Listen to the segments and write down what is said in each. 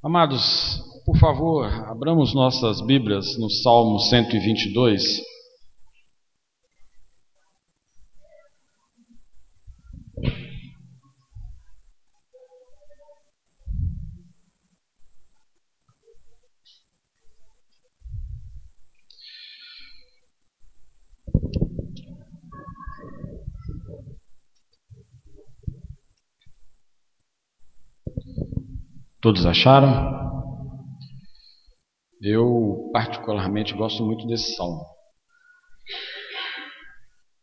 Amados, por favor, abramos nossas Bíblias no Salmo 122. Todos acharam? Eu, particularmente, gosto muito desse salmo.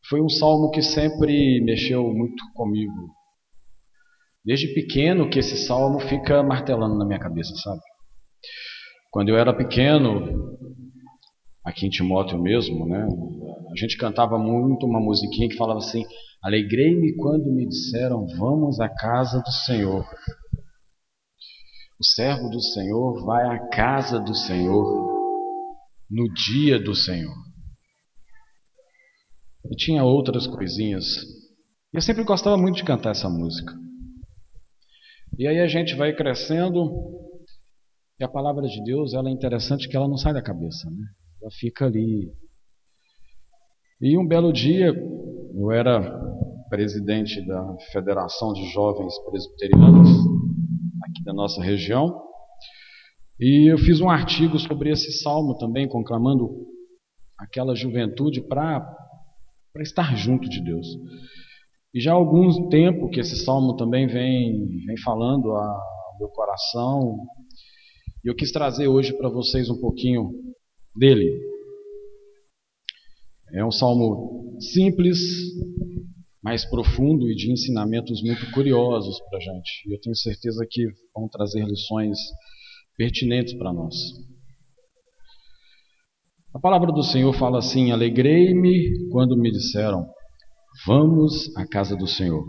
Foi um salmo que sempre mexeu muito comigo. Desde pequeno que esse salmo fica martelando na minha cabeça, sabe? Quando eu era pequeno, aqui em Timóteo mesmo, né? A gente cantava muito uma musiquinha que falava assim: Alegrei-me quando me disseram, vamos à casa do Senhor. O servo do Senhor vai à casa do Senhor no dia do Senhor. E tinha outras coisinhas. Eu sempre gostava muito de cantar essa música. E aí a gente vai crescendo e a palavra de Deus ela é interessante que ela não sai da cabeça, né? Ela fica ali. E um belo dia eu era presidente da Federação de Jovens Presbiterianos da nossa região. E eu fiz um artigo sobre esse salmo também, conclamando aquela juventude para estar junto de Deus. E já há algum tempo que esse salmo também vem, vem falando ao meu coração, e eu quis trazer hoje para vocês um pouquinho dele. É um salmo simples, mais profundo e de ensinamentos muito curiosos para a gente. E eu tenho certeza que vão trazer lições pertinentes para nós. A palavra do Senhor fala assim: Alegrei-me quando me disseram, vamos à casa do Senhor.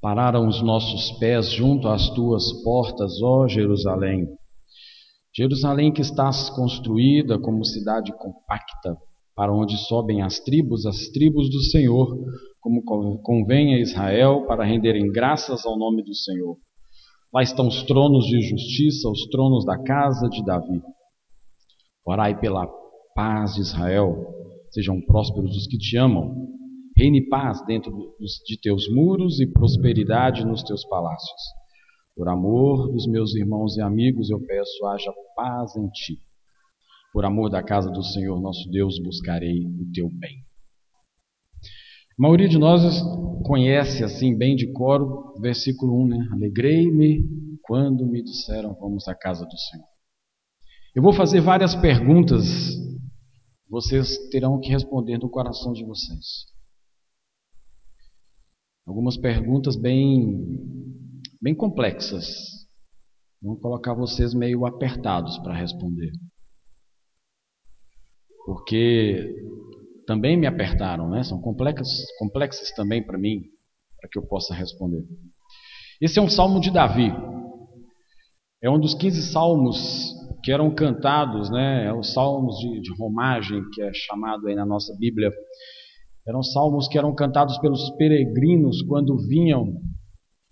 Pararam os nossos pés junto às tuas portas, ó Jerusalém. Jerusalém que estás construída como cidade compacta, para onde sobem as tribos, as tribos do Senhor, como convém a Israel, para renderem graças ao nome do Senhor. Lá estão os tronos de justiça, os tronos da casa de Davi. Orai pela paz de Israel, sejam prósperos os que te amam. Reine paz dentro de teus muros e prosperidade nos teus palácios. Por amor dos meus irmãos e amigos, eu peço, haja paz em ti. Por amor da casa do Senhor nosso Deus, buscarei o teu bem. A maioria de nós conhece assim bem de coro, versículo 1, né? Alegrei-me quando me disseram vamos à casa do Senhor. Eu vou fazer várias perguntas, vocês terão que responder no coração de vocês. Algumas perguntas bem bem complexas. Vão colocar vocês meio apertados para responder porque também me apertaram, né? São complexas, complexas também para mim, para que eu possa responder. Esse é um salmo de Davi. É um dos 15 salmos que eram cantados, né? É os salmos de, de romagem, que é chamado aí na nossa Bíblia. Eram salmos que eram cantados pelos peregrinos quando vinham,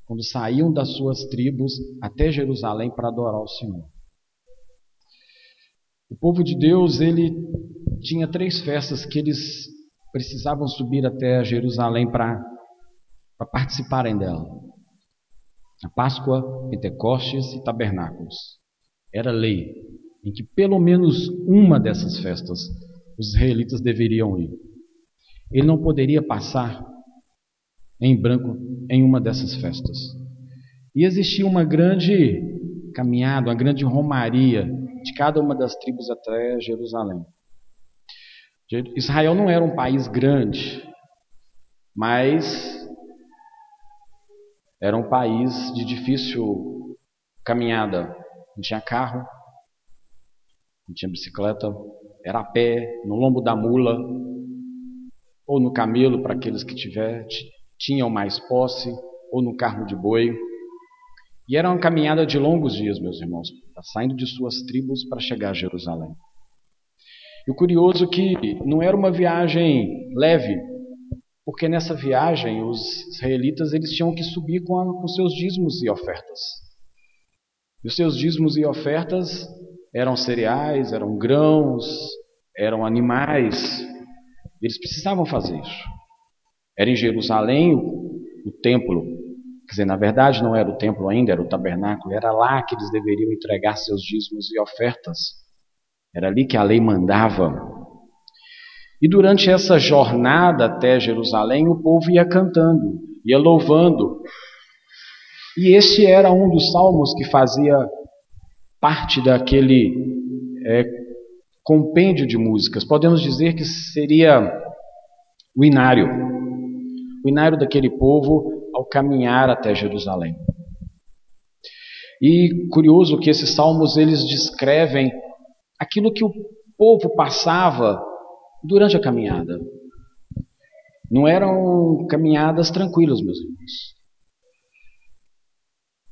quando saíam das suas tribos até Jerusalém para adorar o Senhor. O povo de Deus, ele tinha três festas que eles precisavam subir até Jerusalém para participarem dela: a Páscoa, Pentecostes e Tabernáculos. Era lei em que pelo menos uma dessas festas os israelitas deveriam ir. Ele não poderia passar em branco em uma dessas festas. E existia uma grande caminhada, uma grande romaria de cada uma das tribos até Jerusalém. Israel não era um país grande, mas era um país de difícil caminhada. Não tinha carro, não tinha bicicleta, era a pé, no lombo da mula, ou no camelo para aqueles que tiver, tinham mais posse, ou no carro de boi. E era uma caminhada de longos dias, meus irmãos, saindo de suas tribos para chegar a Jerusalém. E o curioso é que não era uma viagem leve, porque nessa viagem os israelitas eles tinham que subir com, a, com seus dízimos e ofertas. E os seus dízimos e ofertas eram cereais, eram grãos, eram animais. Eles precisavam fazer isso. Era em Jerusalém o, o templo. Quer dizer, na verdade não era o templo ainda, era o tabernáculo. Era lá que eles deveriam entregar seus dízimos e ofertas. Era ali que a lei mandava. E durante essa jornada até Jerusalém, o povo ia cantando, ia louvando. E este era um dos salmos que fazia parte daquele é, compêndio de músicas. Podemos dizer que seria o inário, o inário daquele povo ao caminhar até Jerusalém. E curioso que esses salmos eles descrevem aquilo que o povo passava durante a caminhada. Não eram caminhadas tranquilas, meus irmãos.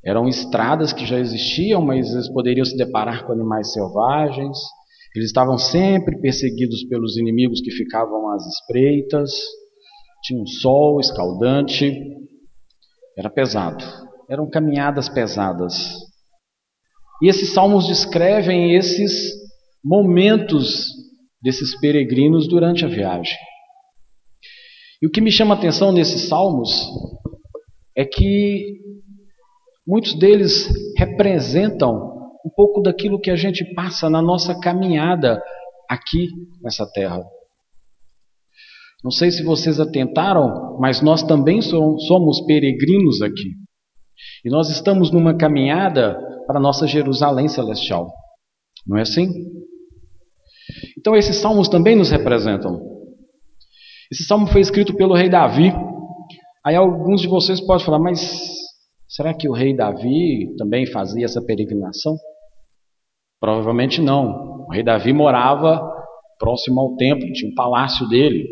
Eram estradas que já existiam, mas eles poderiam se deparar com animais selvagens. Eles estavam sempre perseguidos pelos inimigos que ficavam às espreitas. Tinha um sol escaldante. Era pesado. Eram caminhadas pesadas. E esses salmos descrevem esses momentos desses peregrinos durante a viagem. E o que me chama a atenção nesses salmos é que muitos deles representam um pouco daquilo que a gente passa na nossa caminhada aqui nessa terra. Não sei se vocês atentaram, mas nós também somos peregrinos aqui. E nós estamos numa caminhada para nossa Jerusalém celestial. Não é assim? Então esses salmos também nos representam. Esse salmo foi escrito pelo rei Davi. Aí alguns de vocês podem falar, mas será que o rei Davi também fazia essa peregrinação? Provavelmente não. O rei Davi morava próximo ao templo, tinha um palácio dele.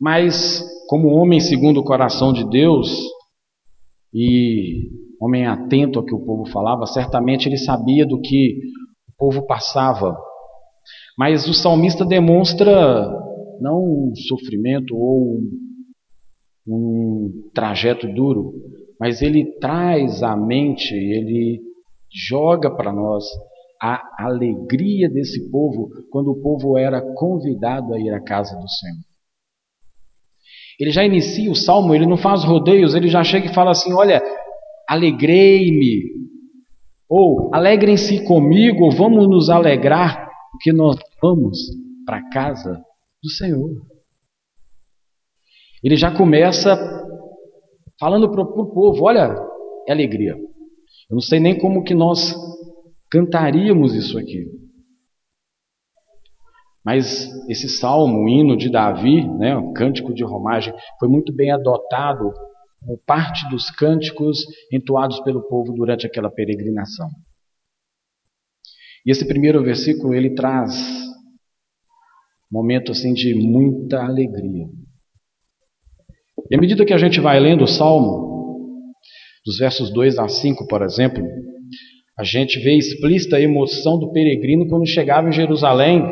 Mas, como homem segundo o coração de Deus e homem atento ao que o povo falava, certamente ele sabia do que o povo passava mas o salmista demonstra não um sofrimento ou um, um trajeto duro, mas ele traz à mente, ele joga para nós a alegria desse povo quando o povo era convidado a ir à casa do Senhor. Ele já inicia o salmo, ele não faz rodeios, ele já chega e fala assim: Olha, alegrei-me, ou alegrem-se comigo, ou vamos nos alegrar porque nós vamos para a casa do Senhor. Ele já começa falando para o povo: olha, é alegria. Eu não sei nem como que nós cantaríamos isso aqui. Mas esse salmo, o hino de Davi, né, o cântico de romagem, foi muito bem adotado como parte dos cânticos entoados pelo povo durante aquela peregrinação. E esse primeiro versículo ele traz um momento assim de muita alegria. E à medida que a gente vai lendo o Salmo, dos versos 2 a 5, por exemplo, a gente vê explícita a emoção do peregrino quando chegava em Jerusalém.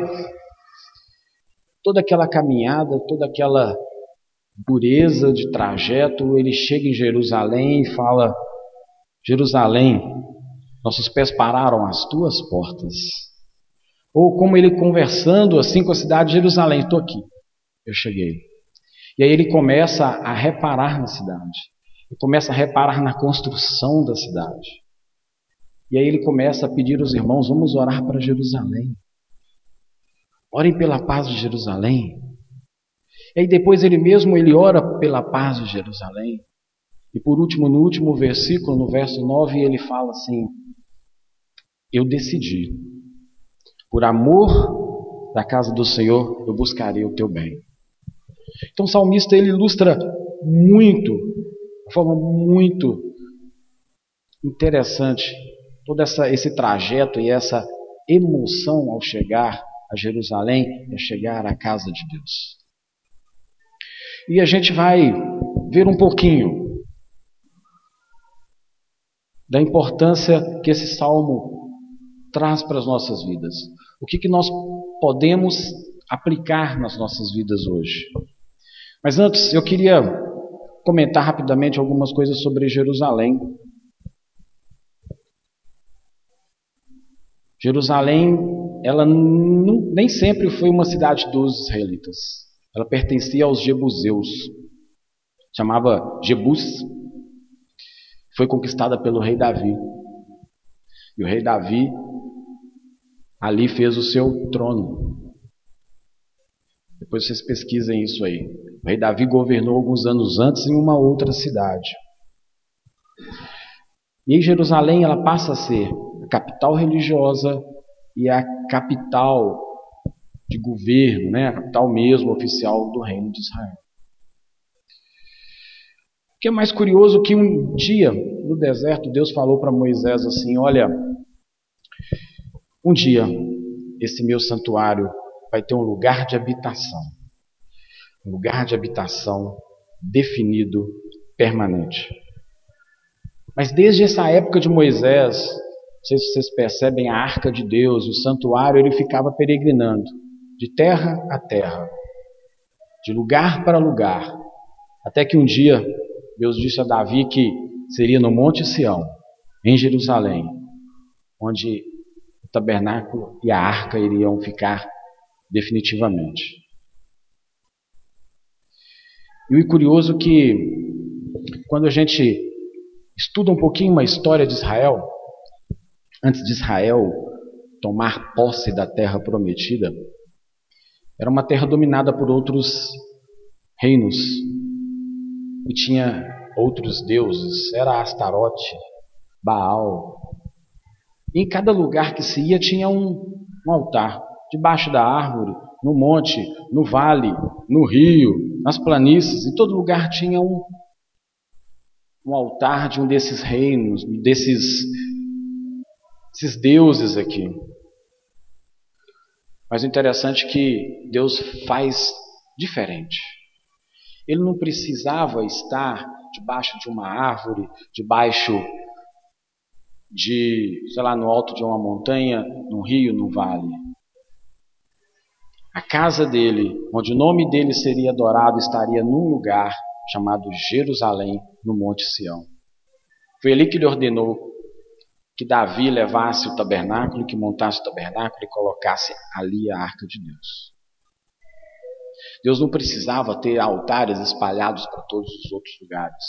Toda aquela caminhada, toda aquela dureza de trajeto, ele chega em Jerusalém e fala: Jerusalém, nossos pés pararam às tuas portas. Ou como ele conversando assim com a cidade de Jerusalém: estou aqui, eu cheguei. E aí ele começa a reparar na cidade. Ele começa a reparar na construção da cidade. E aí ele começa a pedir aos irmãos: vamos orar para Jerusalém. Orem pela paz de Jerusalém. E aí depois ele mesmo ele ora pela paz de Jerusalém. E por último, no último versículo, no verso 9, ele fala assim: eu decidi. Por amor da casa do Senhor, eu buscarei o teu bem. Então o salmista ele ilustra muito, de forma muito interessante, todo essa, esse trajeto e essa emoção ao chegar a Jerusalém, a chegar à casa de Deus. E a gente vai ver um pouquinho da importância que esse salmo traz para as nossas vidas? O que, que nós podemos aplicar nas nossas vidas hoje? Mas antes, eu queria comentar rapidamente algumas coisas sobre Jerusalém. Jerusalém, ela nem sempre foi uma cidade dos israelitas. Ela pertencia aos jebuseus. Chamava Jebus. Foi conquistada pelo rei Davi. E o rei Davi ali fez o seu trono. Depois vocês pesquisem isso aí. O rei Davi governou alguns anos antes em uma outra cidade. E em Jerusalém ela passa a ser a capital religiosa e a capital de governo, né? a capital mesmo oficial do reino de Israel. O que é mais curioso que um dia no deserto Deus falou para Moisés assim: Olha, um dia esse meu santuário vai ter um lugar de habitação, um lugar de habitação definido, permanente. Mas desde essa época de Moisés, não sei se vocês percebem, a arca de Deus, o santuário, ele ficava peregrinando de terra a terra, de lugar para lugar, até que um dia Deus disse a Davi que seria no Monte Sião, em Jerusalém, onde o tabernáculo e a arca iriam ficar definitivamente. E o curioso é que quando a gente estuda um pouquinho a história de Israel, antes de Israel tomar posse da terra prometida, era uma terra dominada por outros reinos e tinha outros deuses, era Astarote, Baal. Em cada lugar que se ia tinha um, um altar, debaixo da árvore, no monte, no vale, no rio, nas planícies, em todo lugar tinha um, um altar de um desses reinos, desses, desses deuses aqui. Mas o interessante é que Deus faz diferente. Ele não precisava estar debaixo de uma árvore, debaixo de, sei lá, no alto de uma montanha, num rio, num vale. A casa dele, onde o nome dele seria adorado, estaria num lugar chamado Jerusalém, no Monte Sião. Foi ali que ele ordenou que Davi levasse o tabernáculo, que montasse o tabernáculo e colocasse ali a arca de Deus. Deus não precisava ter altares espalhados para todos os outros lugares,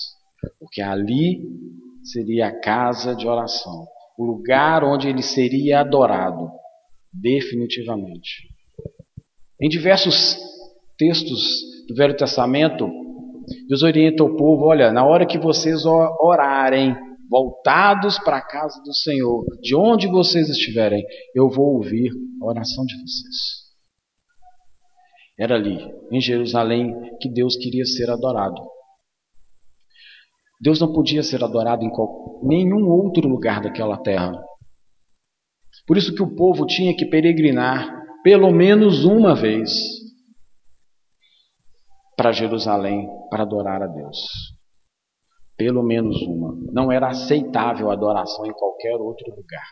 porque ali seria a casa de oração, o lugar onde ele seria adorado, definitivamente. Em diversos textos do Velho Testamento, Deus orienta o povo: olha, na hora que vocês orarem, voltados para a casa do Senhor, de onde vocês estiverem, eu vou ouvir a oração de vocês. Era ali, em Jerusalém, que Deus queria ser adorado. Deus não podia ser adorado em nenhum outro lugar daquela terra. Por isso que o povo tinha que peregrinar pelo menos uma vez para Jerusalém para adorar a Deus. Pelo menos uma. Não era aceitável a adoração em qualquer outro lugar.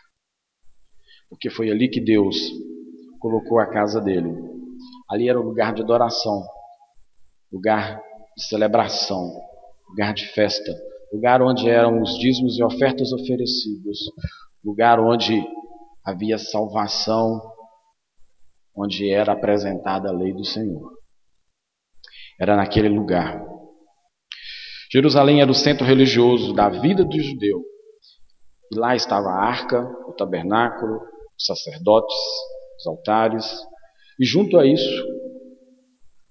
Porque foi ali que Deus colocou a casa dele. Ali era o lugar de adoração, lugar de celebração, lugar de festa, lugar onde eram os dízimos e ofertas oferecidos, lugar onde havia salvação, onde era apresentada a lei do Senhor era naquele lugar. Jerusalém era o centro religioso da vida do judeu. E lá estava a arca, o tabernáculo, os sacerdotes, os altares. E junto a isso,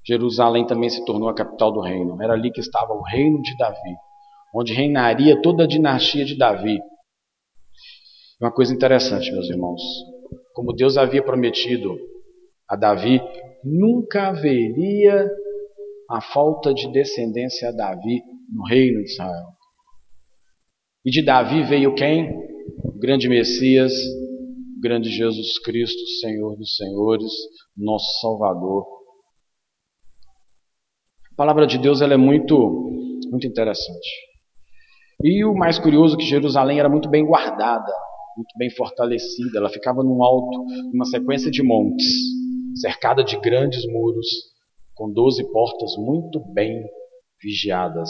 Jerusalém também se tornou a capital do reino. Era ali que estava o reino de Davi, onde reinaria toda a dinastia de Davi. Uma coisa interessante, meus irmãos. Como Deus havia prometido a Davi, nunca haveria a falta de descendência a Davi no reino de Israel. E de Davi veio quem? O grande Messias, o grande Jesus Cristo, Senhor dos Senhores, nosso Salvador. A palavra de Deus ela é muito, muito interessante. E o mais curioso é que Jerusalém era muito bem guardada, muito bem fortalecida. Ela ficava num alto, numa sequência de montes, cercada de grandes muros com doze portas muito bem vigiadas.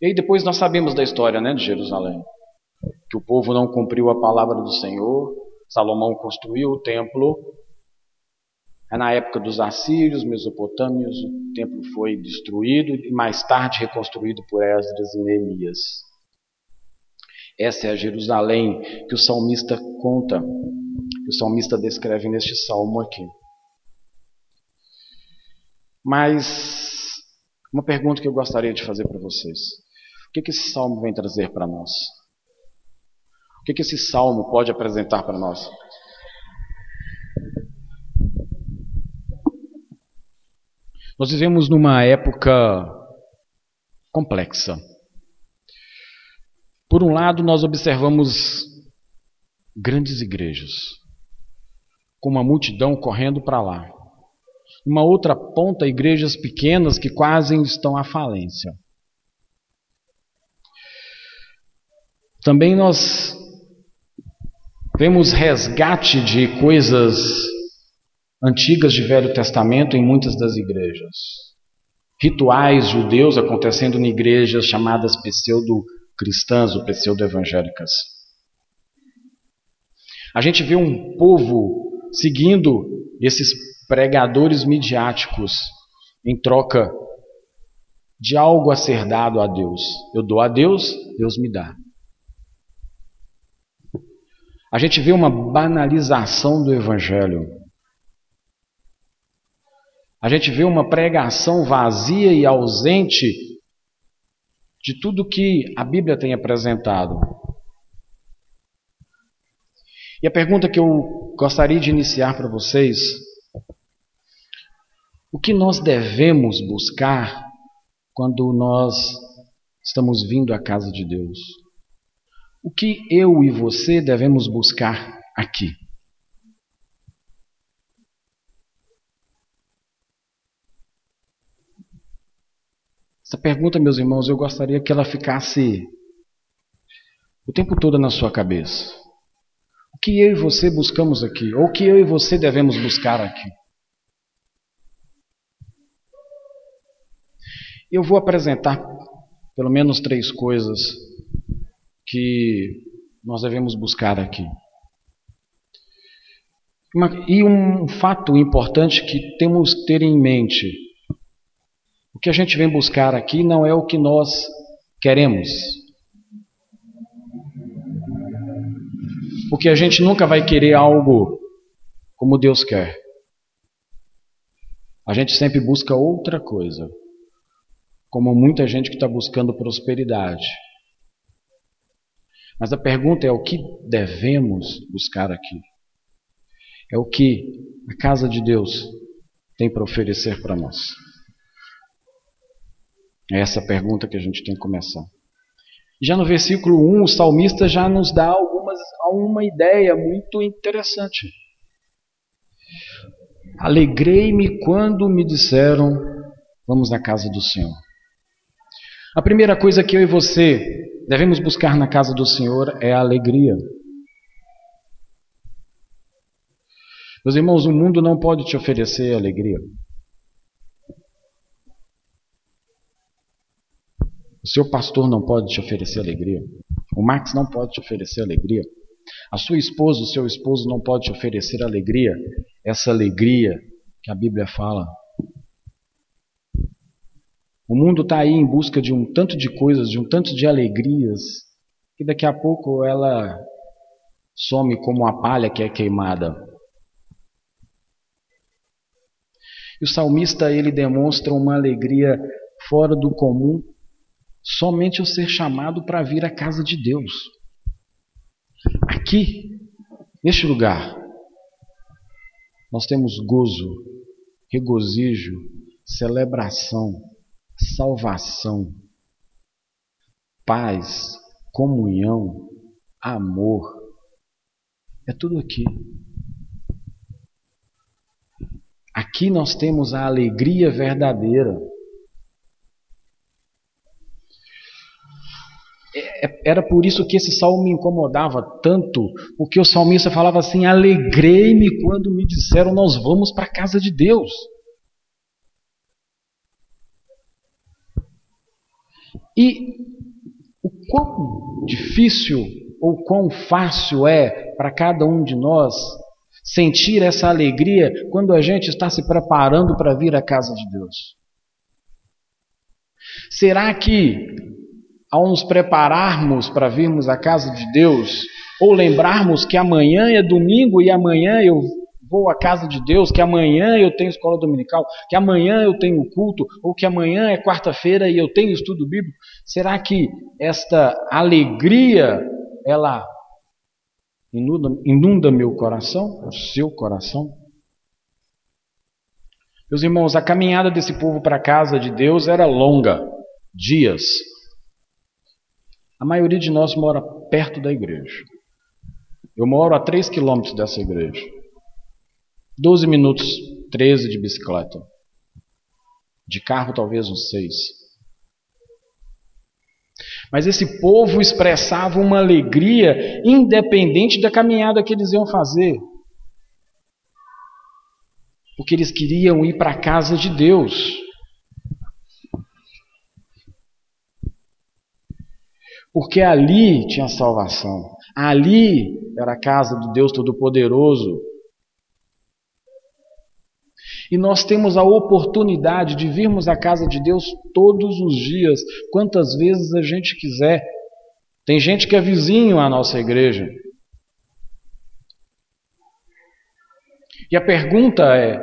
E aí depois nós sabemos da história né, de Jerusalém. que o povo não cumpriu a palavra do Senhor. Salomão construiu o templo. É na época dos assírios, mesopotâmios, o templo foi destruído e mais tarde reconstruído por Esdras e Neemias. Essa é a Jerusalém que o salmista conta, que o salmista descreve neste salmo aqui. Mas uma pergunta que eu gostaria de fazer para vocês: o que, que esse salmo vem trazer para nós? O que, que esse salmo pode apresentar para nós? Nós vivemos numa época complexa. Por um lado, nós observamos grandes igrejas, com uma multidão correndo para lá. Uma outra ponta, igrejas pequenas que quase estão à falência. Também nós vemos resgate de coisas antigas de Velho Testamento em muitas das igrejas. Rituais judeus acontecendo em igrejas chamadas pseudo-cristãs ou pseudo-evangélicas. A gente vê um povo seguindo esses pregadores midiáticos em troca de algo a ser dado a Deus. Eu dou a Deus, Deus me dá. A gente vê uma banalização do Evangelho. A gente vê uma pregação vazia e ausente de tudo que a Bíblia tem apresentado. E a pergunta que eu gostaria de iniciar para vocês: o que nós devemos buscar quando nós estamos vindo à casa de Deus? O que eu e você devemos buscar aqui? Essa pergunta, meus irmãos, eu gostaria que ela ficasse o tempo todo na sua cabeça. O que eu e você buscamos aqui? Ou o que eu e você devemos buscar aqui? Eu vou apresentar pelo menos três coisas que nós devemos buscar aqui. E um fato importante que temos que ter em mente: que a gente vem buscar aqui não é o que nós queremos. Porque a gente nunca vai querer algo como Deus quer. A gente sempre busca outra coisa. Como muita gente que está buscando prosperidade. Mas a pergunta é o que devemos buscar aqui? É o que a casa de Deus tem para oferecer para nós? É essa pergunta que a gente tem que começar. Já no versículo 1, o salmista já nos dá algumas, uma ideia muito interessante. Alegrei-me quando me disseram: Vamos na casa do Senhor. A primeira coisa que eu e você devemos buscar na casa do Senhor é a alegria. Meus irmãos, o mundo não pode te oferecer alegria. O seu pastor não pode te oferecer alegria. O Max não pode te oferecer alegria. A sua esposa, o seu esposo não pode te oferecer alegria. Essa alegria que a Bíblia fala o mundo está aí em busca de um tanto de coisas, de um tanto de alegrias, que daqui a pouco ela some como a palha que é queimada. E o salmista ele demonstra uma alegria fora do comum, somente o ser chamado para vir à casa de Deus. Aqui, neste lugar, nós temos gozo, regozijo, celebração, salvação, paz, comunhão, amor. É tudo aqui. Aqui nós temos a alegria verdadeira. É, é, era por isso que esse salmo me incomodava tanto, porque o salmista falava assim: Alegrei-me quando me disseram, Nós vamos para a casa de Deus. E o quão difícil ou quão fácil é para cada um de nós sentir essa alegria quando a gente está se preparando para vir à casa de Deus? Será que, ao nos prepararmos para virmos à casa de Deus, ou lembrarmos que amanhã é domingo e amanhã eu vou à casa de Deus, que amanhã eu tenho escola dominical, que amanhã eu tenho culto, ou que amanhã é quarta-feira e eu tenho estudo bíblico, será que esta alegria ela inunda, inunda meu coração, o seu coração? Meus irmãos, a caminhada desse povo para a casa de Deus era longa, dias. A maioria de nós mora perto da igreja. Eu moro a 3 quilômetros dessa igreja. 12 minutos, 13 de bicicleta. De carro, talvez uns 6. Mas esse povo expressava uma alegria independente da caminhada que eles iam fazer. Porque eles queriam ir para a casa de Deus. Porque ali tinha salvação. Ali era a casa do Deus Todo-Poderoso. E nós temos a oportunidade de virmos à casa de Deus todos os dias, quantas vezes a gente quiser. Tem gente que é vizinho à nossa igreja. E a pergunta é: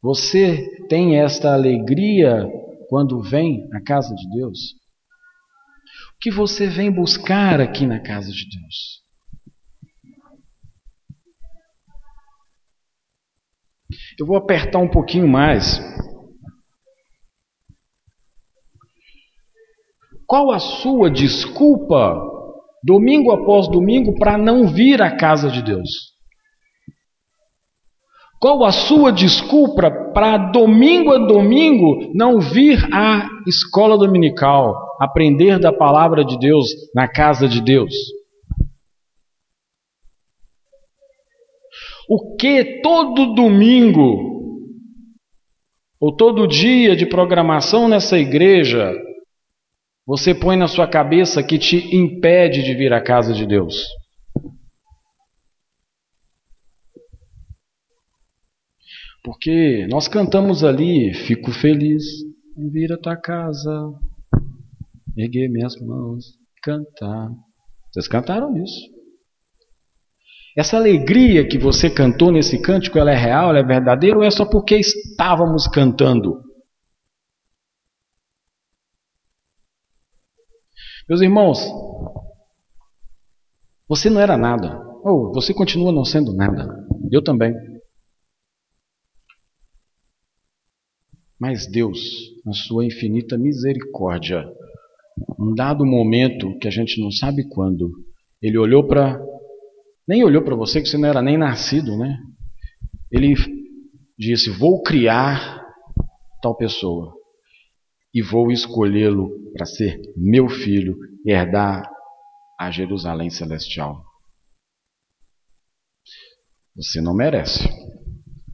você tem esta alegria quando vem à casa de Deus? Que você vem buscar aqui na casa de Deus? Eu vou apertar um pouquinho mais. Qual a sua desculpa, domingo após domingo, para não vir à casa de Deus? Qual a sua desculpa para domingo a domingo não vir à escola dominical, aprender da palavra de Deus na casa de Deus? O que todo domingo ou todo dia de programação nessa igreja você põe na sua cabeça que te impede de vir à casa de Deus? Porque nós cantamos ali, fico feliz em vir à tua casa, erguer minhas mãos, cantar. Vocês cantaram isso. Essa alegria que você cantou nesse cântico, ela é real, ela é verdadeira ou é só porque estávamos cantando? Meus irmãos, você não era nada, ou você continua não sendo nada. Eu também. Mas Deus, na sua infinita misericórdia, um dado momento que a gente não sabe quando, ele olhou para nem olhou para você que você não era nem nascido, né? Ele disse: Vou criar tal pessoa e vou escolhê-lo para ser meu filho herdar a Jerusalém celestial. Você não merece.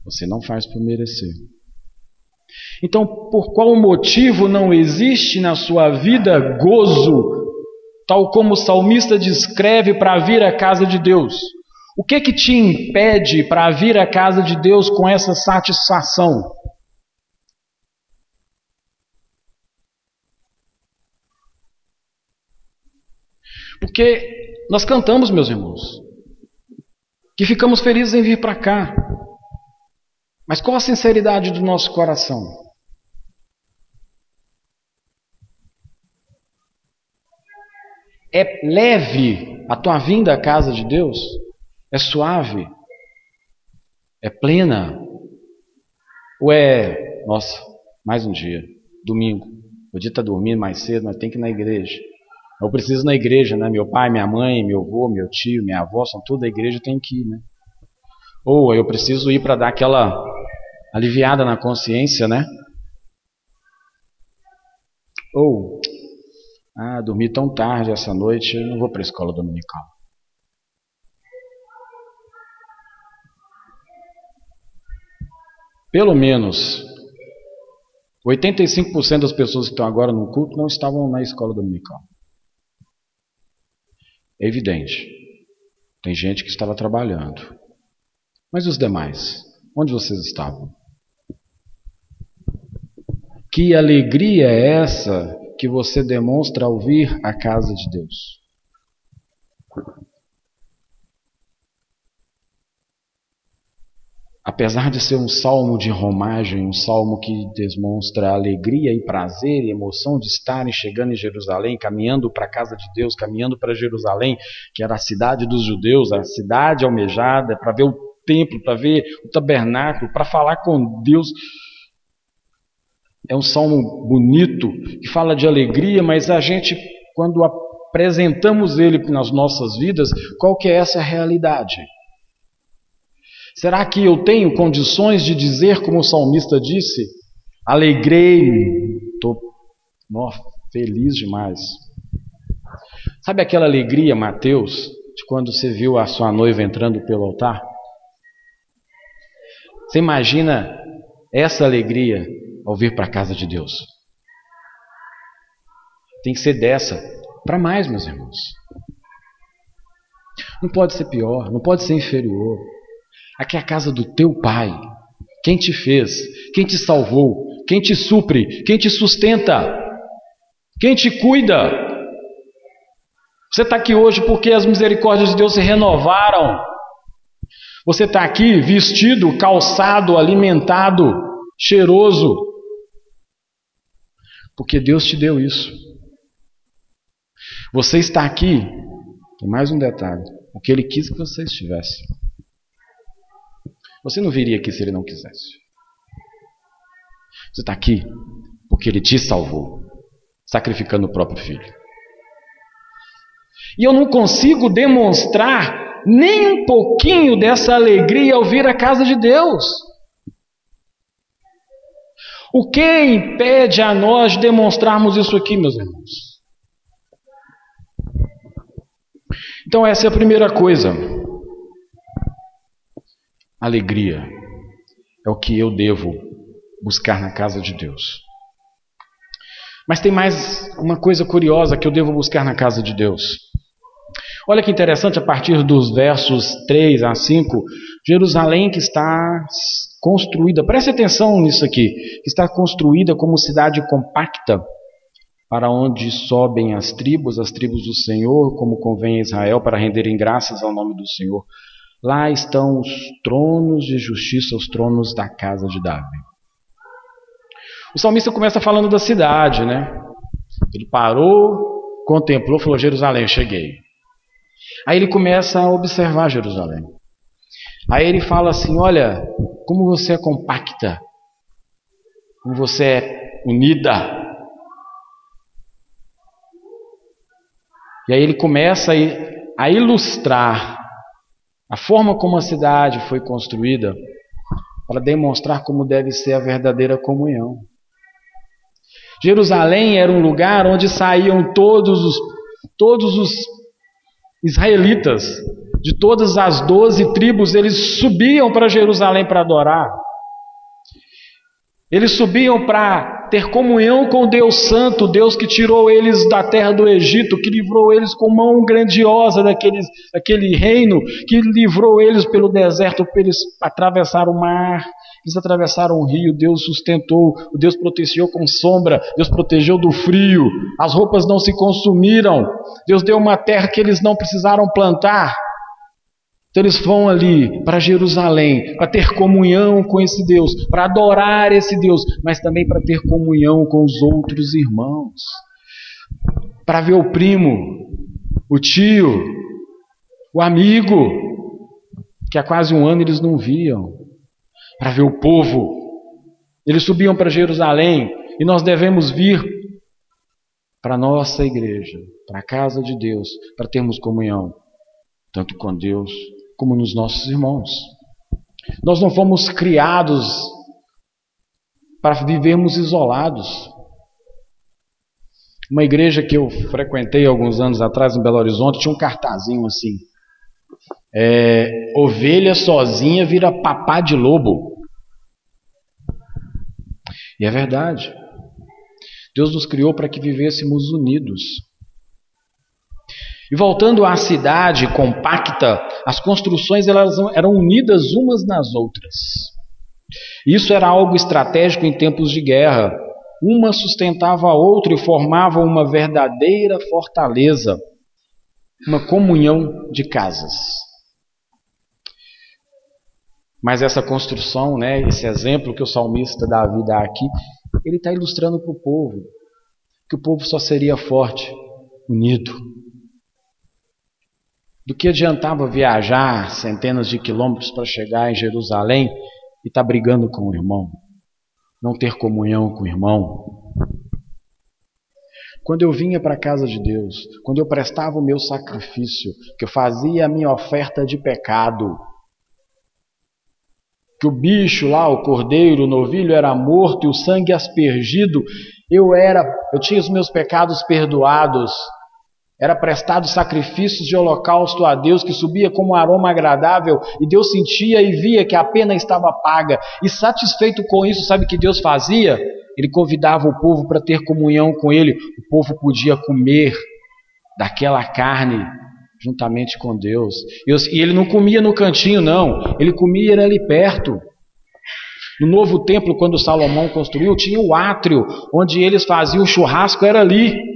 Você não faz por merecer. Então, por qual motivo não existe na sua vida gozo tal como o salmista descreve para vir à casa de Deus. O que que te impede para vir à casa de Deus com essa satisfação? Porque nós cantamos, meus irmãos, que ficamos felizes em vir para cá. Mas qual a sinceridade do nosso coração? É leve a tua vinda à casa de Deus? É suave? É plena? Ou é, nossa, mais um dia, domingo, podia estar dormindo mais cedo, mas tem que ir na igreja. Eu preciso ir na igreja, né? Meu pai, minha mãe, meu avô, meu tio, minha avó, são tudo da igreja, tem que ir, né? Ou eu preciso ir para dar aquela aliviada na consciência, né? Ou ah, dormi tão tarde essa noite, eu não vou para a escola dominical. Pelo menos 85% das pessoas que estão agora no culto não estavam na escola dominical. É evidente. Tem gente que estava trabalhando. Mas os demais? Onde vocês estavam? Que alegria é essa que você demonstra ao vir à casa de Deus? Apesar de ser um salmo de romagem, um salmo que demonstra alegria e prazer e emoção de estarem chegando em Jerusalém, caminhando para a casa de Deus, caminhando para Jerusalém, que era a cidade dos judeus, a cidade almejada, para ver o templo, para ver o tabernáculo, para falar com Deus. É um salmo bonito que fala de alegria, mas a gente, quando apresentamos ele nas nossas vidas, qual que é essa realidade? Será que eu tenho condições de dizer, como o salmista disse, alegrei-me, estou feliz demais? Sabe aquela alegria, Mateus, de quando você viu a sua noiva entrando pelo altar? Você imagina essa alegria ao vir para a casa de Deus? Tem que ser dessa para mais, meus irmãos. Não pode ser pior, não pode ser inferior. Aqui é a casa do teu pai. Quem te fez, quem te salvou, quem te supre, quem te sustenta, quem te cuida. Você está aqui hoje porque as misericórdias de Deus se renovaram. Você está aqui vestido, calçado, alimentado, cheiroso, porque Deus te deu isso. Você está aqui, tem mais um detalhe, porque Ele quis que você estivesse. Você não viria aqui se ele não quisesse. Você está aqui porque ele te salvou, sacrificando o próprio filho. E eu não consigo demonstrar nem um pouquinho dessa alegria ao vir à casa de Deus. O que impede a nós de demonstrarmos isso aqui, meus irmãos? Então, essa é a primeira coisa alegria é o que eu devo buscar na casa de Deus. Mas tem mais uma coisa curiosa que eu devo buscar na casa de Deus. Olha que interessante, a partir dos versos 3 a 5, Jerusalém que está construída, preste atenção nisso aqui, está construída como cidade compacta, para onde sobem as tribos, as tribos do Senhor, como convém a Israel, para renderem graças ao nome do Senhor. Lá estão os tronos de justiça, os tronos da casa de Davi. O salmista começa falando da cidade, né? Ele parou, contemplou, falou: Jerusalém, cheguei. Aí ele começa a observar Jerusalém. Aí ele fala assim: Olha, como você é compacta, como você é unida. E aí ele começa a ilustrar a forma como a cidade foi construída para demonstrar como deve ser a verdadeira comunhão. Jerusalém era um lugar onde saíam todos os, todos os israelitas, de todas as doze tribos, eles subiam para Jerusalém para adorar. Eles subiam para ter comunhão com Deus Santo, Deus que tirou eles da terra do Egito, que livrou eles com mão grandiosa daquele reino, que livrou eles pelo deserto, eles atravessar o mar, eles atravessaram o rio, Deus sustentou, Deus protegeu com sombra, Deus protegeu do frio, as roupas não se consumiram, Deus deu uma terra que eles não precisaram plantar. Então eles vão ali para Jerusalém para ter comunhão com esse Deus, para adorar esse Deus, mas também para ter comunhão com os outros irmãos, para ver o primo, o tio, o amigo, que há quase um ano eles não viam, para ver o povo. Eles subiam para Jerusalém e nós devemos vir para a nossa igreja, para a casa de Deus, para termos comunhão, tanto com Deus como nos nossos irmãos. Nós não fomos criados para vivermmos isolados. Uma igreja que eu frequentei alguns anos atrás em Belo Horizonte tinha um cartazinho assim: é, ovelha sozinha vira papá de lobo. E é verdade. Deus nos criou para que vivêssemos unidos. E voltando à cidade compacta, as construções elas eram unidas umas nas outras. Isso era algo estratégico em tempos de guerra. Uma sustentava a outra e formava uma verdadeira fortaleza, uma comunhão de casas. Mas essa construção, né, esse exemplo que o salmista Davi dá aqui, ele está ilustrando para o povo que o povo só seria forte, unido, do que adiantava viajar centenas de quilômetros para chegar em Jerusalém e estar tá brigando com o irmão, não ter comunhão com o irmão. Quando eu vinha para a casa de Deus, quando eu prestava o meu sacrifício, que eu fazia a minha oferta de pecado, que o bicho lá, o cordeiro, o novilho era morto e o sangue aspergido, eu era, eu tinha os meus pecados perdoados, era prestado sacrifícios de holocausto a Deus que subia como um aroma agradável e Deus sentia e via que a pena estava paga. E satisfeito com isso, sabe o que Deus fazia? Ele convidava o povo para ter comunhão com Ele. O povo podia comer daquela carne juntamente com Deus. E ele não comia no cantinho, não. Ele comia ali perto. No novo templo, quando Salomão construiu, tinha o átrio, onde eles faziam o churrasco, era ali.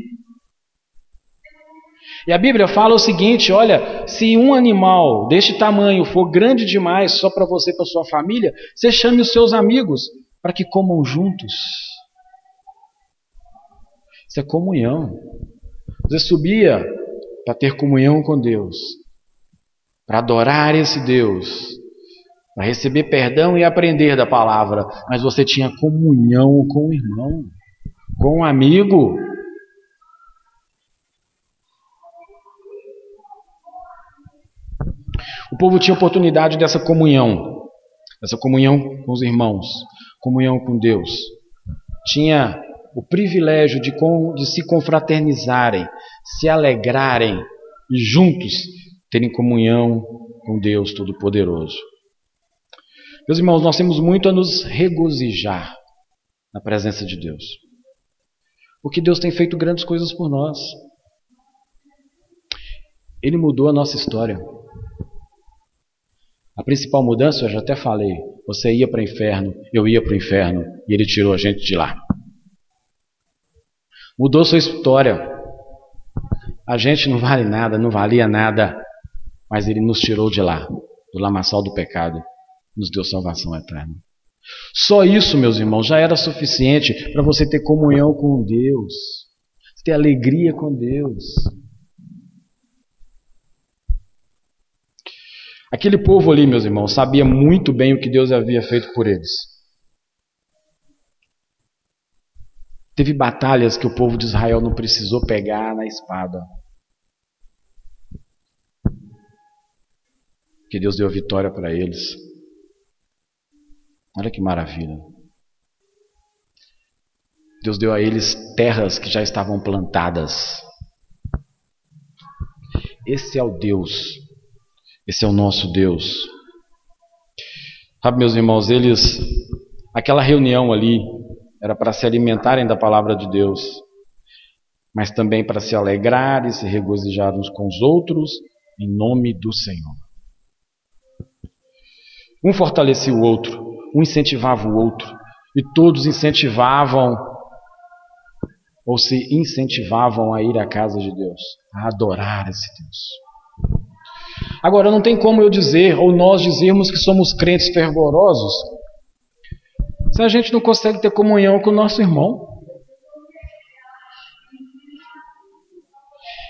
E a Bíblia fala o seguinte: olha, se um animal deste tamanho for grande demais só para você e para sua família, você chame os seus amigos para que comam juntos. Isso é comunhão. Você subia para ter comunhão com Deus, para adorar esse Deus, para receber perdão e aprender da palavra, mas você tinha comunhão com o irmão, com o amigo. O povo tinha oportunidade dessa comunhão, dessa comunhão com os irmãos, comunhão com Deus. Tinha o privilégio de, de se confraternizarem, se alegrarem e juntos terem comunhão com Deus Todo-Poderoso. Meus irmãos, nós temos muito a nos regozijar na presença de Deus. Porque Deus tem feito grandes coisas por nós. Ele mudou a nossa história. A principal mudança, eu já até falei, você ia para o inferno, eu ia para o inferno, e ele tirou a gente de lá. Mudou sua história. A gente não vale nada, não valia nada, mas ele nos tirou de lá, do lamaçal do pecado, nos deu salvação eterna. Só isso, meus irmãos, já era suficiente para você ter comunhão com Deus, ter alegria com Deus. Aquele povo ali, meus irmãos, sabia muito bem o que Deus havia feito por eles. Teve batalhas que o povo de Israel não precisou pegar na espada. Que Deus deu vitória para eles. Olha que maravilha. Deus deu a eles terras que já estavam plantadas. Esse é o Deus esse é o nosso Deus. Sabe, meus irmãos, eles, aquela reunião ali era para se alimentarem da palavra de Deus, mas também para se alegrar e se regozijar uns com os outros em nome do Senhor. Um fortalecia o outro, um incentivava o outro, e todos incentivavam ou se incentivavam a ir à casa de Deus, a adorar esse Deus. Agora, não tem como eu dizer, ou nós dizermos que somos crentes fervorosos, se a gente não consegue ter comunhão com o nosso irmão.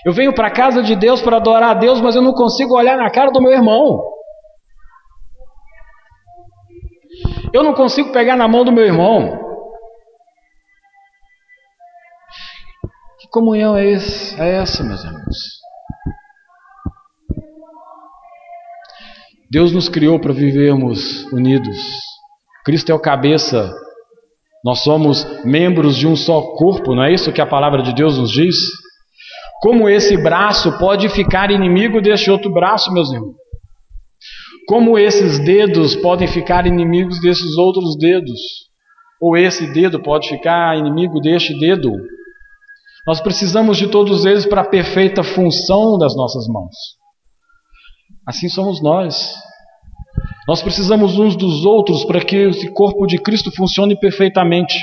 Eu venho para a casa de Deus para adorar a Deus, mas eu não consigo olhar na cara do meu irmão. Eu não consigo pegar na mão do meu irmão. Que comunhão é, esse, é essa, meus irmãos? Deus nos criou para vivermos unidos. Cristo é o cabeça. Nós somos membros de um só corpo, não é isso que a palavra de Deus nos diz? Como esse braço pode ficar inimigo deste outro braço, meus irmãos? Como esses dedos podem ficar inimigos desses outros dedos? Ou esse dedo pode ficar inimigo deste dedo? Nós precisamos de todos eles para a perfeita função das nossas mãos. Assim somos nós. Nós precisamos uns dos outros para que esse corpo de Cristo funcione perfeitamente.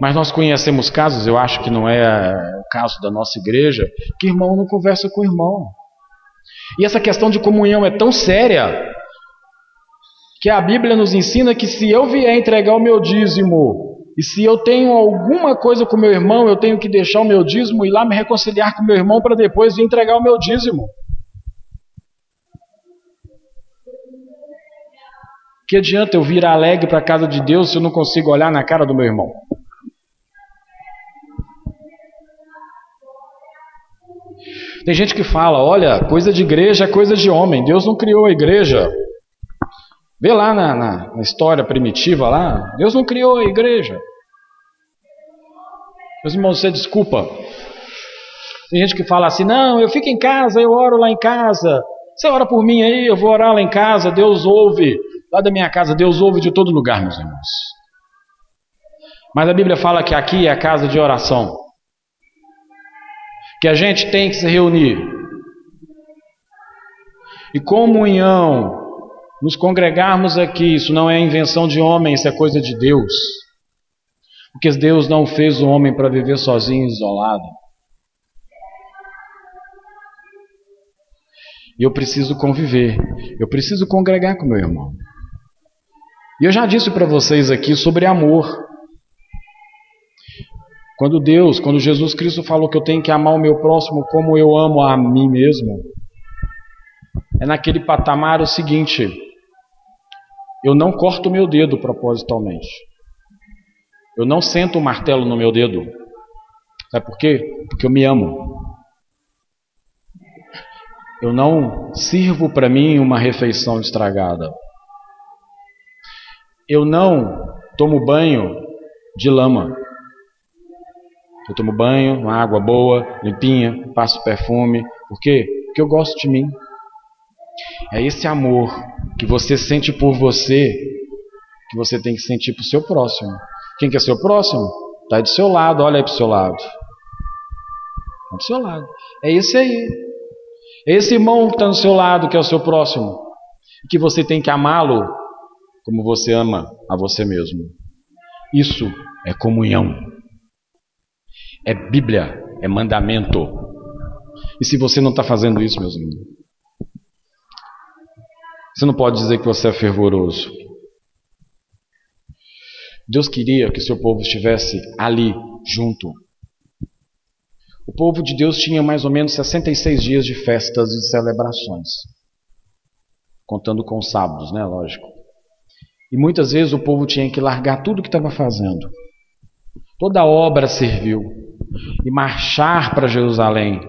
Mas nós conhecemos casos, eu acho que não é o caso da nossa igreja, que irmão não conversa com irmão. E essa questão de comunhão é tão séria que a Bíblia nos ensina que se eu vier entregar o meu dízimo e se eu tenho alguma coisa com meu irmão, eu tenho que deixar o meu dízimo e lá me reconciliar com meu irmão para depois entregar o meu dízimo. Que adianta eu vir alegre para a casa de Deus se eu não consigo olhar na cara do meu irmão? Tem gente que fala: olha, coisa de igreja é coisa de homem. Deus não criou a igreja. Vê lá na, na, na história primitiva lá, Deus não criou a igreja. Meus irmãos, você desculpa. Tem gente que fala assim: não, eu fico em casa, eu oro lá em casa. Você ora por mim aí, eu vou orar lá em casa, Deus ouve. Lá da minha casa, Deus ouve de todo lugar, meus irmãos. Mas a Bíblia fala que aqui é a casa de oração que a gente tem que se reunir. E comunhão, nos congregarmos aqui, isso não é invenção de homem, isso é coisa de Deus. Porque Deus não fez o homem para viver sozinho, isolado. E eu preciso conviver, eu preciso congregar com meu irmão. E eu já disse para vocês aqui sobre amor. Quando Deus, quando Jesus Cristo falou que eu tenho que amar o meu próximo como eu amo a mim mesmo, é naquele patamar o seguinte: eu não corto o meu dedo propositalmente. Eu não sento o um martelo no meu dedo. Sabe por quê? Porque eu me amo. Eu não sirvo para mim uma refeição estragada. Eu não tomo banho de lama. Eu tomo banho, uma água boa, limpinha, passo perfume. Por quê? Porque eu gosto de mim. É esse amor que você sente por você que você tem que sentir para o seu próximo. Quem que é seu próximo? Está do seu lado, olha aí para o seu lado. Está do seu lado. É esse aí. É esse irmão que está do seu lado, que é o seu próximo. Que você tem que amá-lo como você ama a você mesmo. Isso é comunhão é Bíblia, é mandamento. E se você não está fazendo isso, meus irmãos, você não pode dizer que você é fervoroso. Deus queria que seu povo estivesse ali, junto. O povo de Deus tinha mais ou menos 66 dias de festas e celebrações. Contando com os sábados, né? Lógico. E muitas vezes o povo tinha que largar tudo que estava fazendo. Toda a obra serviu e marchar para Jerusalém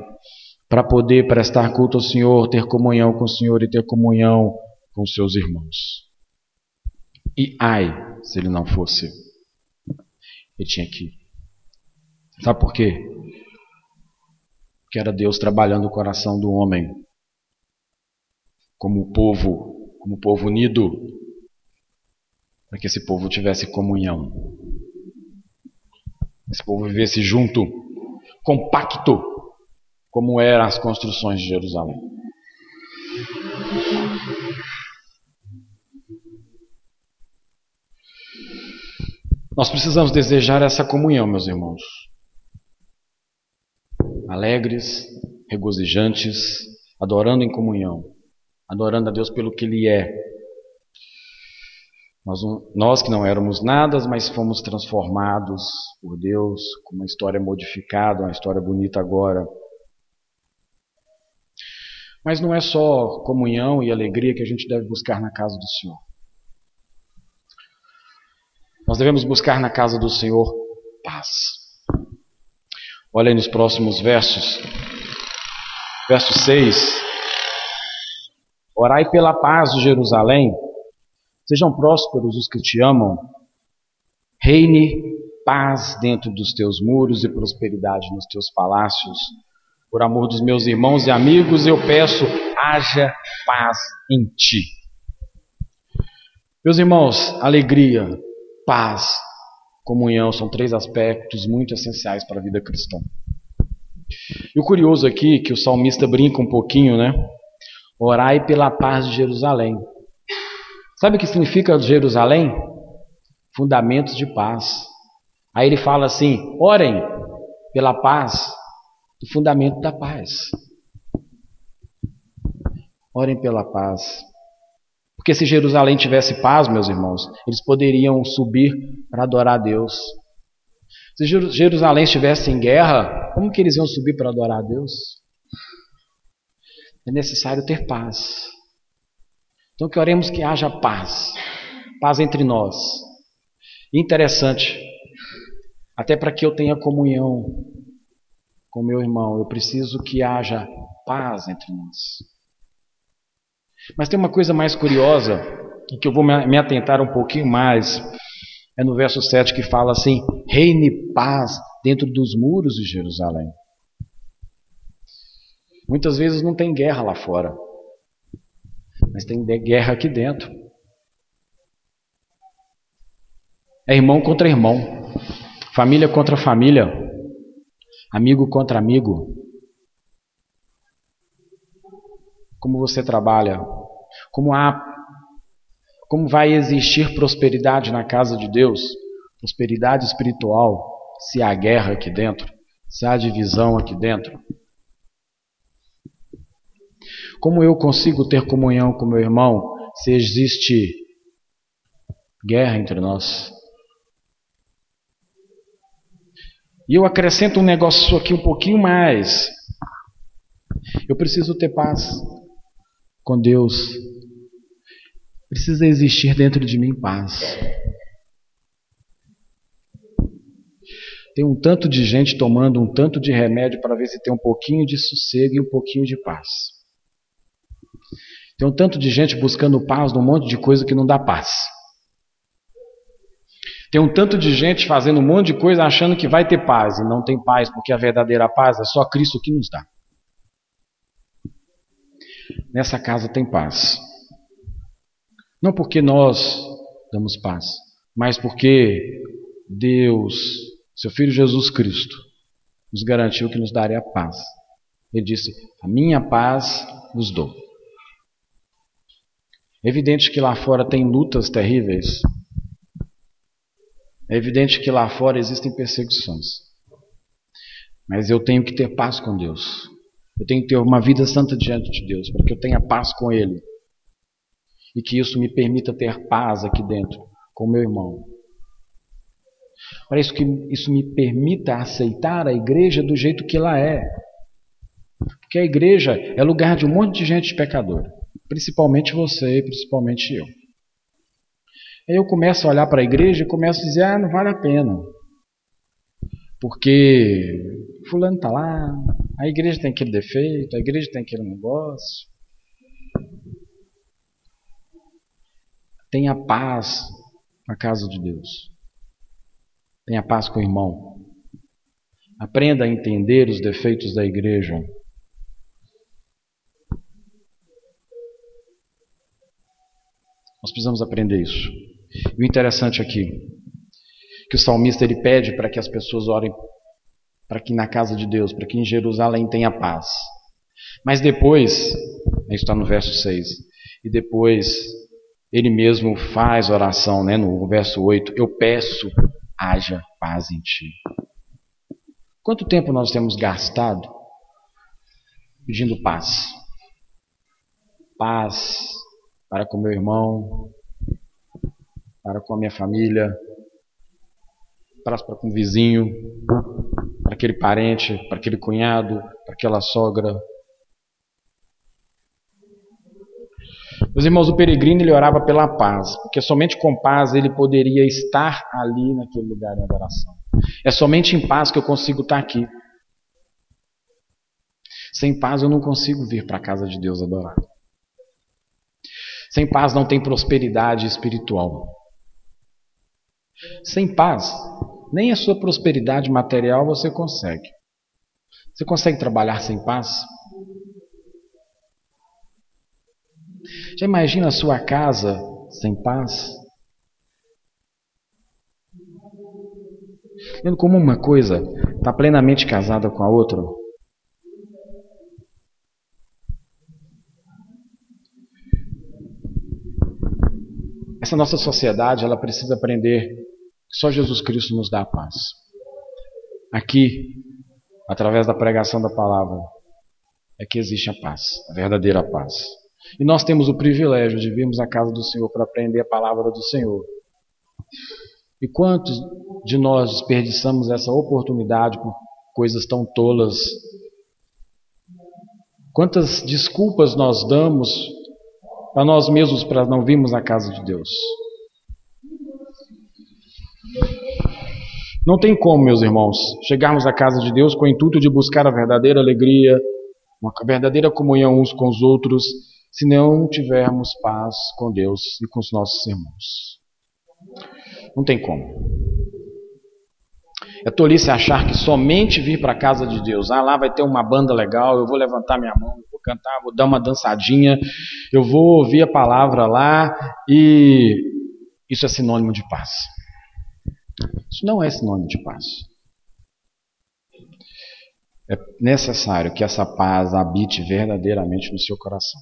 para poder prestar culto ao Senhor, ter comunhão com o Senhor e ter comunhão com seus irmãos. E ai, se ele não fosse, ele tinha que ir. Sabe por quê? Porque era Deus trabalhando o coração do homem, como povo, como povo unido, para que esse povo tivesse comunhão esse povo vivesse junto, compacto, como eram as construções de Jerusalém. Nós precisamos desejar essa comunhão, meus irmãos. Alegres, regozijantes, adorando em comunhão, adorando a Deus pelo que Ele é, nós, nós, que não éramos nada, mas fomos transformados por Deus, com uma história modificada, uma história bonita agora. Mas não é só comunhão e alegria que a gente deve buscar na casa do Senhor. Nós devemos buscar na casa do Senhor paz. Olha aí nos próximos versos. Verso 6. Orai pela paz de Jerusalém Sejam prósperos os que te amam. Reine paz dentro dos teus muros e prosperidade nos teus palácios. Por amor dos meus irmãos e amigos, eu peço, haja paz em ti. Meus irmãos, alegria, paz comunhão são três aspectos muito essenciais para a vida cristã. E o curioso aqui que o salmista brinca um pouquinho, né? Orai pela paz de Jerusalém. Sabe o que significa Jerusalém? Fundamentos de paz. Aí ele fala assim: orem pela paz, o fundamento da paz. Orem pela paz. Porque se Jerusalém tivesse paz, meus irmãos, eles poderiam subir para adorar a Deus. Se Jerusalém estivesse em guerra, como que eles iam subir para adorar a Deus? É necessário ter paz. Então que oremos que haja paz, paz entre nós. Interessante, até para que eu tenha comunhão com meu irmão, eu preciso que haja paz entre nós. Mas tem uma coisa mais curiosa, e que eu vou me atentar um pouquinho mais, é no verso 7 que fala assim: reine paz dentro dos muros de Jerusalém. Muitas vezes não tem guerra lá fora, mas tem guerra aqui dentro. É irmão contra irmão, família contra família, amigo contra amigo. Como você trabalha? Como há como vai existir prosperidade na casa de Deus? Prosperidade espiritual, se há guerra aqui dentro, se há divisão aqui dentro. Como eu consigo ter comunhão com meu irmão se existe guerra entre nós? E eu acrescento um negócio aqui um pouquinho mais. Eu preciso ter paz com Deus Precisa existir dentro de mim paz. Tem um tanto de gente tomando um tanto de remédio para ver se tem um pouquinho de sossego e um pouquinho de paz. Tem um tanto de gente buscando paz num monte de coisa que não dá paz. Tem um tanto de gente fazendo um monte de coisa achando que vai ter paz e não tem paz, porque a verdadeira paz é só Cristo que nos dá. Nessa casa tem paz. Não porque nós damos paz, mas porque Deus, seu Filho Jesus Cristo, nos garantiu que nos daria paz. Ele disse: A minha paz vos dou. É evidente que lá fora tem lutas terríveis. É evidente que lá fora existem perseguições. Mas eu tenho que ter paz com Deus. Eu tenho que ter uma vida santa diante de Deus, para que eu tenha paz com Ele e que isso me permita ter paz aqui dentro com meu irmão. Para isso que isso me permita aceitar a igreja do jeito que ela é. Porque a igreja é lugar de um monte de gente pecadora, principalmente você e principalmente eu. Aí eu começo a olhar para a igreja e começo a dizer: ah, não vale a pena. Porque fulano está lá, a igreja tem aquele defeito, a igreja tem aquele negócio. Tenha paz na casa de Deus. Tenha paz com o irmão. Aprenda a entender os defeitos da igreja. Nós precisamos aprender isso. E o interessante aqui, que o salmista ele pede para que as pessoas orem para que na casa de Deus, para que em Jerusalém tenha paz. Mas depois, isso está no verso 6, e depois ele mesmo faz oração, né, no verso 8: Eu peço, haja paz em ti. Quanto tempo nós temos gastado pedindo paz? Paz para com meu irmão, para com a minha família, paz para o vizinho, para aquele parente, para aquele cunhado, para aquela sogra, Meus irmãos, o peregrino ele orava pela paz, porque somente com paz ele poderia estar ali naquele lugar de adoração. É somente em paz que eu consigo estar aqui. Sem paz eu não consigo vir para a casa de Deus adorar. Sem paz não tem prosperidade espiritual. Sem paz, nem a sua prosperidade material você consegue. Você consegue trabalhar sem paz? Já imagina a sua casa sem paz? Vendo como uma coisa está plenamente casada com a outra? Essa nossa sociedade, ela precisa aprender só Jesus Cristo nos dá a paz. Aqui, através da pregação da palavra, é que existe a paz, a verdadeira paz. E nós temos o privilégio de virmos à casa do Senhor para aprender a palavra do Senhor. E quantos de nós desperdiçamos essa oportunidade por coisas tão tolas? Quantas desculpas nós damos para nós mesmos para não virmos à casa de Deus? Não tem como, meus irmãos, chegarmos à casa de Deus com o intuito de buscar a verdadeira alegria, uma verdadeira comunhão uns com os outros, se não tivermos paz com Deus e com os nossos irmãos. Não tem como. É tolice achar que somente vir para a casa de Deus, ah, lá vai ter uma banda legal, eu vou levantar minha mão, vou cantar, vou dar uma dançadinha, eu vou ouvir a palavra lá e isso é sinônimo de paz. Isso não é sinônimo de paz. É necessário que essa paz habite verdadeiramente no seu coração.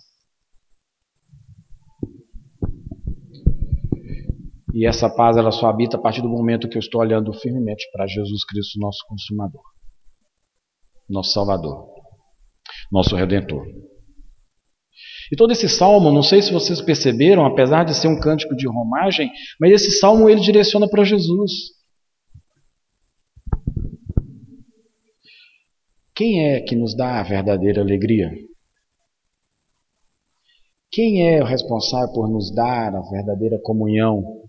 E essa paz ela só habita a partir do momento que eu estou olhando firmemente para Jesus Cristo, nosso consumador, nosso Salvador, nosso Redentor. E todo esse salmo, não sei se vocês perceberam, apesar de ser um cântico de romagem, mas esse salmo ele direciona para Jesus. Quem é que nos dá a verdadeira alegria? Quem é o responsável por nos dar a verdadeira comunhão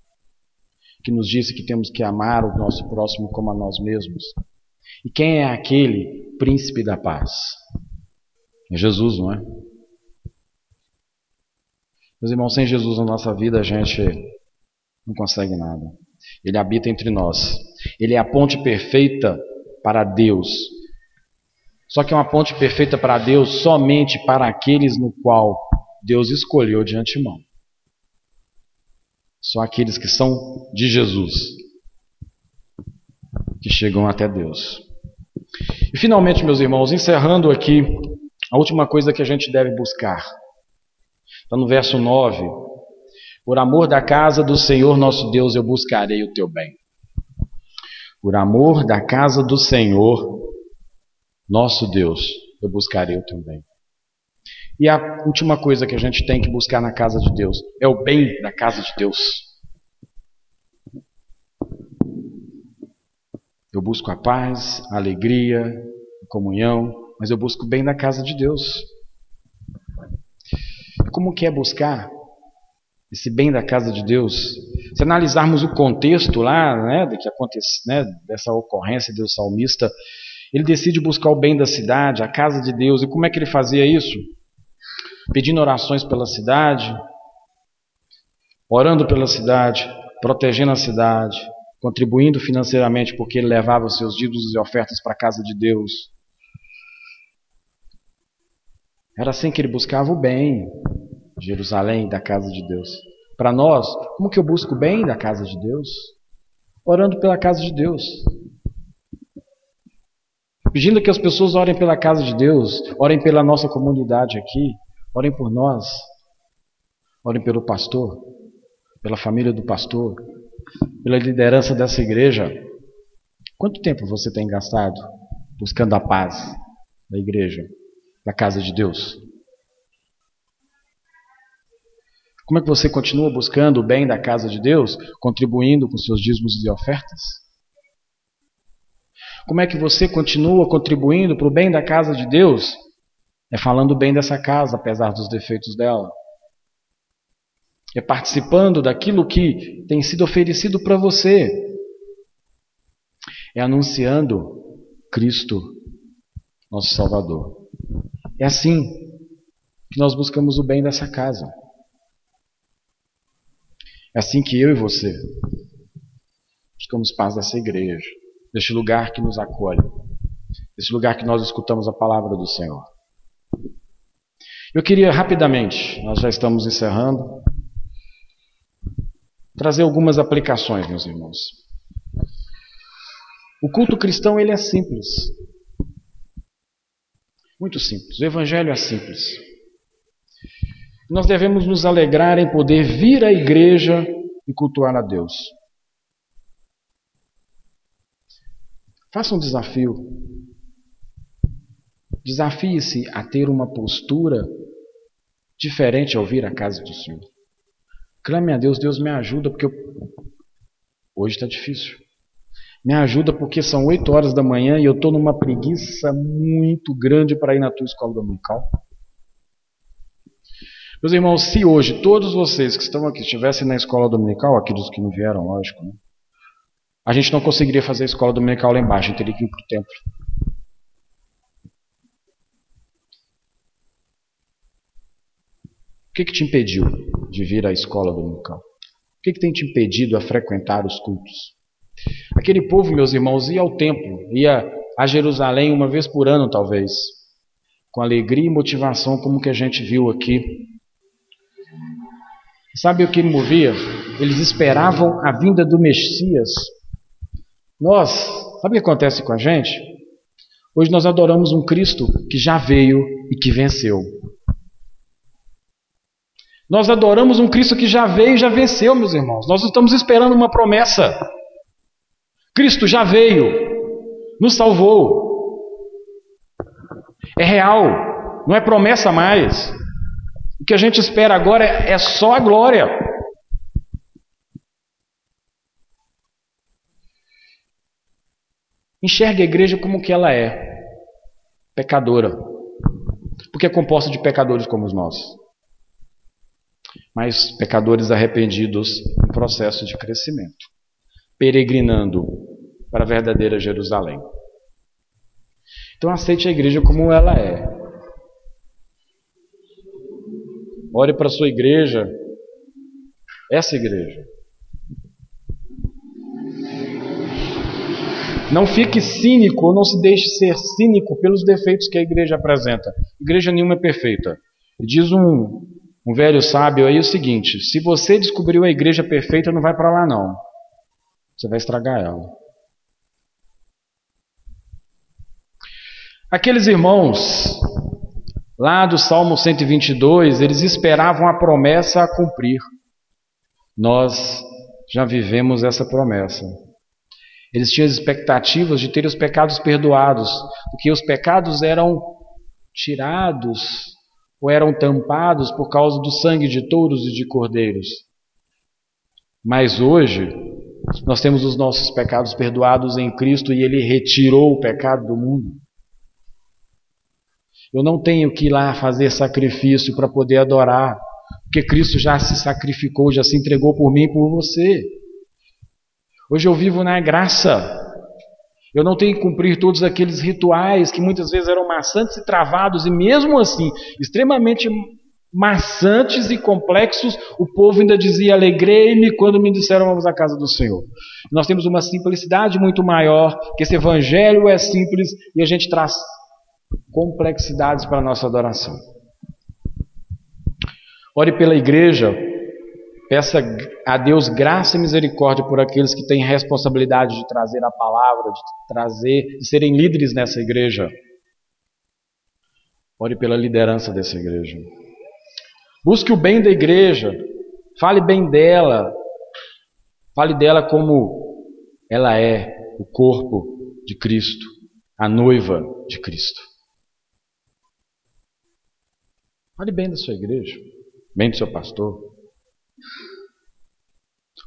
que nos disse que temos que amar o nosso próximo como a nós mesmos. E quem é aquele príncipe da paz? É Jesus, não é? Meus irmãos, sem Jesus na nossa vida a gente não consegue nada. Ele habita entre nós. Ele é a ponte perfeita para Deus. Só que é uma ponte perfeita para Deus somente para aqueles no qual Deus escolheu de antemão. Só aqueles que são de Jesus que chegam até Deus. E finalmente, meus irmãos, encerrando aqui, a última coisa que a gente deve buscar. Está no verso 9. Por amor da casa do Senhor nosso Deus, eu buscarei o teu bem. Por amor da casa do Senhor nosso Deus, eu buscarei o teu bem. E a última coisa que a gente tem que buscar na casa de Deus é o bem da casa de Deus. Eu busco a paz, a alegria, a comunhão, mas eu busco o bem da casa de Deus. Como que é buscar esse bem da casa de Deus? Se analisarmos o contexto lá, né, de que acontece, né, dessa ocorrência do salmista, ele decide buscar o bem da cidade, a casa de Deus. E como é que ele fazia isso? pedindo orações pela cidade, orando pela cidade, protegendo a cidade, contribuindo financeiramente porque ele levava os seus dívidos e ofertas para a casa de Deus. Era assim que ele buscava o bem Jerusalém, da casa de Deus. Para nós, como que eu busco o bem da casa de Deus? Orando pela casa de Deus. Pedindo que as pessoas orem pela casa de Deus, orem pela nossa comunidade aqui, Orem por nós. Orem pelo pastor, pela família do pastor, pela liderança dessa igreja. Quanto tempo você tem gastado buscando a paz da igreja, da casa de Deus? Como é que você continua buscando o bem da casa de Deus, contribuindo com seus dízimos e ofertas? Como é que você continua contribuindo para o bem da casa de Deus, é falando bem dessa casa, apesar dos defeitos dela. É participando daquilo que tem sido oferecido para você. É anunciando Cristo, nosso Salvador. É assim que nós buscamos o bem dessa casa. É assim que eu e você buscamos paz dessa igreja, deste lugar que nos acolhe, desse lugar que nós escutamos a palavra do Senhor. Eu queria rapidamente, nós já estamos encerrando, trazer algumas aplicações, meus irmãos. O culto cristão ele é simples. Muito simples. O evangelho é simples. Nós devemos nos alegrar em poder vir à igreja e cultuar a Deus. Faça um desafio. Desafie-se a ter uma postura diferente ao vir à casa do Senhor. Clame a Deus, Deus me ajuda, porque eu... hoje está difícil. Me ajuda porque são 8 horas da manhã e eu estou numa preguiça muito grande para ir na tua escola dominical. Meus irmãos, se hoje todos vocês que estão aqui estivessem na escola dominical, aqueles que não vieram, lógico, né? a gente não conseguiria fazer a escola dominical lá embaixo, a gente teria que ir para o templo. O que, que te impediu de vir à escola dominical? O que, que tem te impedido a frequentar os cultos? Aquele povo, meus irmãos, ia ao templo, ia a Jerusalém uma vez por ano, talvez, com alegria e motivação, como que a gente viu aqui. Sabe o que movia? Eles esperavam a vinda do Messias. Nós, sabe o que acontece com a gente? Hoje nós adoramos um Cristo que já veio e que venceu. Nós adoramos um Cristo que já veio e já venceu, meus irmãos. Nós estamos esperando uma promessa. Cristo já veio, nos salvou. É real, não é promessa mais. O que a gente espera agora é, só a glória. Enxergue a igreja como que ela é, pecadora, porque é composta de pecadores como nós mas pecadores arrependidos em processo de crescimento, peregrinando para a verdadeira Jerusalém. Então aceite a igreja como ela é. Ore para a sua igreja, essa igreja. Não fique cínico ou não se deixe ser cínico pelos defeitos que a igreja apresenta. Igreja nenhuma é perfeita. Diz um um velho sábio aí o seguinte: se você descobriu a igreja perfeita, não vai para lá não. Você vai estragar ela. Aqueles irmãos lá do Salmo 122, eles esperavam a promessa a cumprir. Nós já vivemos essa promessa. Eles tinham expectativas de ter os pecados perdoados, porque os pecados eram tirados ou eram tampados por causa do sangue de touros e de cordeiros. Mas hoje, nós temos os nossos pecados perdoados em Cristo e Ele retirou o pecado do mundo. Eu não tenho que ir lá fazer sacrifício para poder adorar, porque Cristo já se sacrificou, já se entregou por mim e por você. Hoje eu vivo na graça. Eu não tenho que cumprir todos aqueles rituais que muitas vezes eram maçantes e travados, e mesmo assim, extremamente maçantes e complexos, o povo ainda dizia: Alegrei-me quando me disseram vamos à casa do Senhor. Nós temos uma simplicidade muito maior, que esse evangelho é simples e a gente traz complexidades para a nossa adoração. Ore pela igreja Peça a Deus graça e misericórdia por aqueles que têm responsabilidade de trazer a palavra, de trazer, de serem líderes nessa igreja. Ore pela liderança dessa igreja. Busque o bem da igreja. Fale bem dela. Fale dela como ela é, o corpo de Cristo, a noiva de Cristo. Fale bem da sua igreja, bem do seu pastor.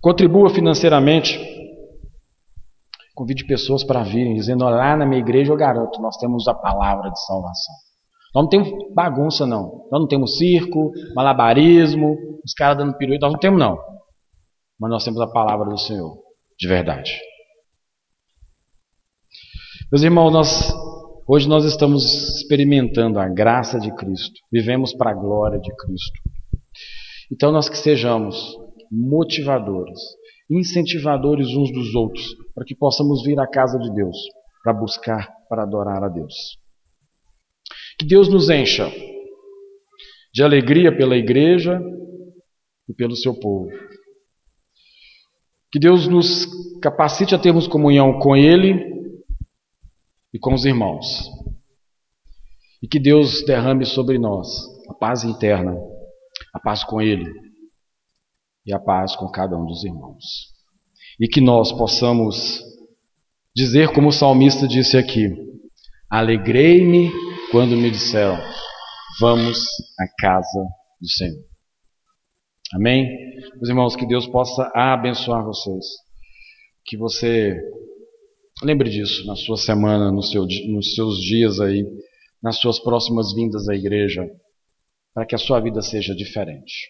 Contribua financeiramente. Convide pessoas para virem, dizendo: lá na minha igreja eu garanto, nós temos a palavra de salvação. Nós não temos bagunça, não. Nós não temos circo, malabarismo, os caras dando pirueta, nós não temos, não. Mas nós temos a palavra do Senhor, de verdade. Meus irmãos, nós, hoje nós estamos experimentando a graça de Cristo, vivemos para a glória de Cristo. Então, nós que sejamos motivadores, incentivadores uns dos outros, para que possamos vir à casa de Deus, para buscar, para adorar a Deus. Que Deus nos encha de alegria pela igreja e pelo seu povo. Que Deus nos capacite a termos comunhão com Ele e com os irmãos. E que Deus derrame sobre nós a paz interna, a paz com Ele e a paz com cada um dos irmãos. E que nós possamos dizer, como o salmista disse aqui: Alegrei-me quando me disseram, vamos à casa do Senhor. Amém? Meus irmãos, que Deus possa abençoar vocês. Que você lembre disso na sua semana, no seu, nos seus dias aí, nas suas próximas vindas à igreja, para que a sua vida seja diferente.